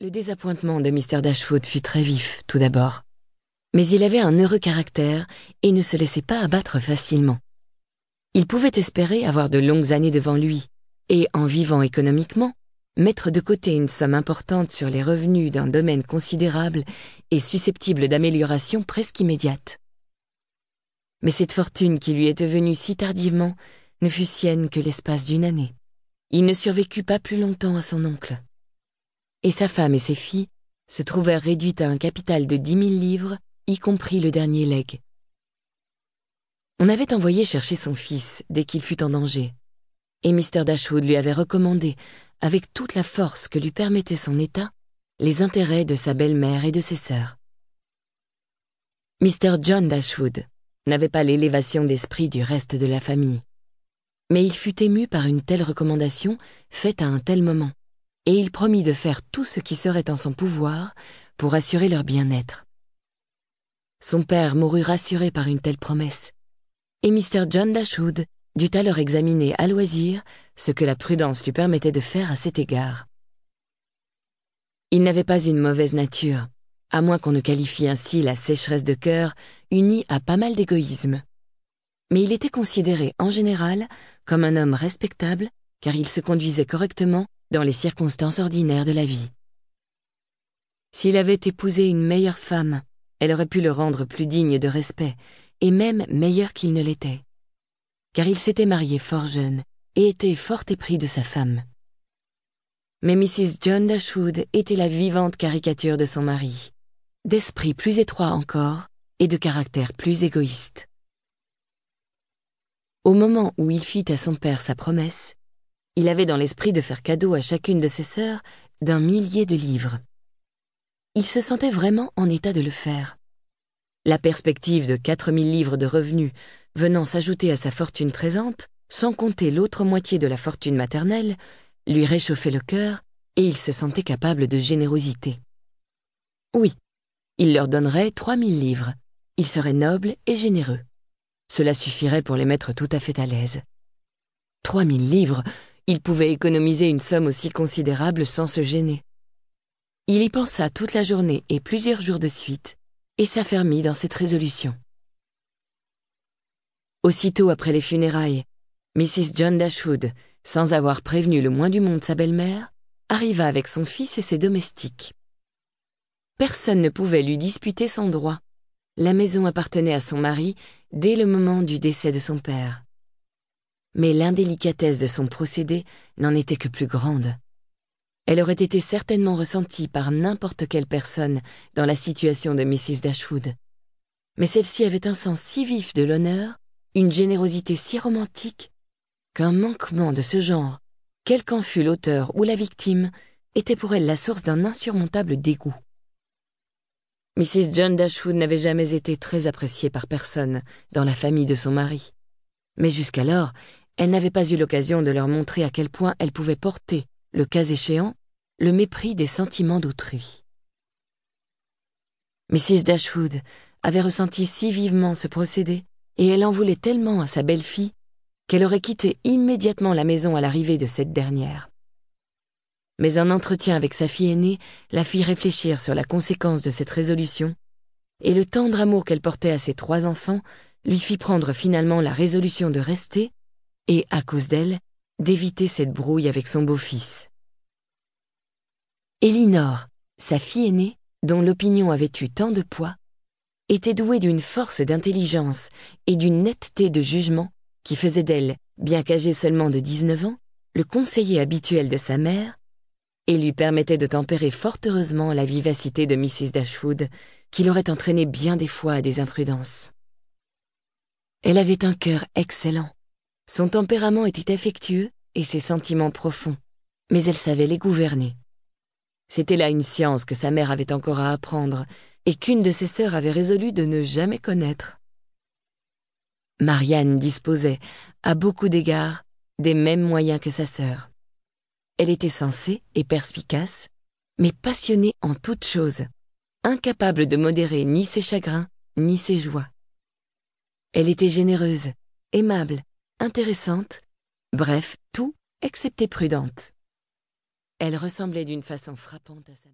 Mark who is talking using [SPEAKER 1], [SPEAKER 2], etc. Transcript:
[SPEAKER 1] Le désappointement de Mr. Dashwood fut très vif, tout d'abord. Mais il avait un heureux caractère et ne se laissait pas abattre facilement. Il pouvait espérer avoir de longues années devant lui, et en vivant économiquement, mettre de côté une somme importante sur les revenus d'un domaine considérable et susceptible d'amélioration presque immédiate. Mais cette fortune qui lui était venue si tardivement ne fut sienne que l'espace d'une année. Il ne survécut pas plus longtemps à son oncle et sa femme et ses filles se trouvèrent réduites à un capital de dix mille livres, y compris le dernier legs. On avait envoyé chercher son fils dès qu'il fut en danger, et Mr. Dashwood lui avait recommandé, avec toute la force que lui permettait son état, les intérêts de sa belle-mère et de ses sœurs. Mr. John Dashwood n'avait pas l'élévation d'esprit du reste de la famille, mais il fut ému par une telle recommandation faite à un tel moment et il promit de faire tout ce qui serait en son pouvoir pour assurer leur bien-être. Son père mourut rassuré par une telle promesse, et Mr. John Dashwood dut alors examiner à loisir ce que la prudence lui permettait de faire à cet égard. Il n'avait pas une mauvaise nature, à moins qu'on ne qualifie ainsi la sécheresse de cœur unie à pas mal d'égoïsme. Mais il était considéré en général comme un homme respectable car il se conduisait correctement dans les circonstances ordinaires de la vie. S'il avait épousé une meilleure femme, elle aurait pu le rendre plus digne de respect, et même meilleur qu'il ne l'était. Car il s'était marié fort jeune et était fort épris de sa femme. Mais Mrs. John Dashwood était la vivante caricature de son mari, d'esprit plus étroit encore et de caractère plus égoïste. Au moment où il fit à son père sa promesse, il avait dans l'esprit de faire cadeau à chacune de ses sœurs d'un millier de livres. Il se sentait vraiment en état de le faire. La perspective de quatre mille livres de revenus venant s'ajouter à sa fortune présente, sans compter l'autre moitié de la fortune maternelle, lui réchauffait le cœur et il se sentait capable de générosité. Oui, il leur donnerait trois mille livres. Il serait noble et généreux. Cela suffirait pour les mettre tout à fait à l'aise. Trois mille livres, il pouvait économiser une somme aussi considérable sans se gêner. Il y pensa toute la journée et plusieurs jours de suite, et s'affermit dans cette résolution. Aussitôt après les funérailles, Mrs. John Dashwood, sans avoir prévenu le moins du monde sa belle-mère, arriva avec son fils et ses domestiques. Personne ne pouvait lui disputer son droit. La maison appartenait à son mari dès le moment du décès de son père mais l'indélicatesse de son procédé n'en était que plus grande. Elle aurait été certainement ressentie par n'importe quelle personne dans la situation de Mrs. Dashwood. Mais celle-ci avait un sens si vif de l'honneur, une générosité si romantique, qu'un manquement de ce genre, quel qu'en fût l'auteur ou la victime, était pour elle la source d'un insurmontable dégoût. Mrs. John Dashwood n'avait jamais été très appréciée par personne dans la famille de son mari. Mais jusqu'alors, elle n'avait pas eu l'occasion de leur montrer à quel point elle pouvait porter, le cas échéant, le mépris des sentiments d'autrui. Mrs. Dashwood avait ressenti si vivement ce procédé, et elle en voulait tellement à sa belle-fille, qu'elle aurait quitté immédiatement la maison à l'arrivée de cette dernière. Mais un entretien avec sa fille aînée la fit réfléchir sur la conséquence de cette résolution, et le tendre amour qu'elle portait à ses trois enfants lui fit prendre finalement la résolution de rester et, à cause d'elle, d'éviter cette brouille avec son beau-fils. Elinor, sa fille aînée, dont l'opinion avait eu tant de poids, était douée d'une force d'intelligence et d'une netteté de jugement qui faisait d'elle, bien qu'âgée seulement de 19 ans, le conseiller habituel de sa mère, et lui permettait de tempérer fort heureusement la vivacité de Mrs. Dashwood, qui l'aurait entraînée bien des fois à des imprudences. Elle avait un cœur excellent, son tempérament était affectueux et ses sentiments profonds, mais elle savait les gouverner. C'était là une science que sa mère avait encore à apprendre et qu'une de ses sœurs avait résolu de ne jamais connaître. Marianne disposait, à beaucoup d'égards, des mêmes moyens que sa sœur. Elle était sensée et perspicace, mais passionnée en toutes choses, incapable de modérer ni ses chagrins ni ses joies. Elle était généreuse, aimable, intéressante, bref, tout excepté prudente. Elle ressemblait d'une façon frappante à sa.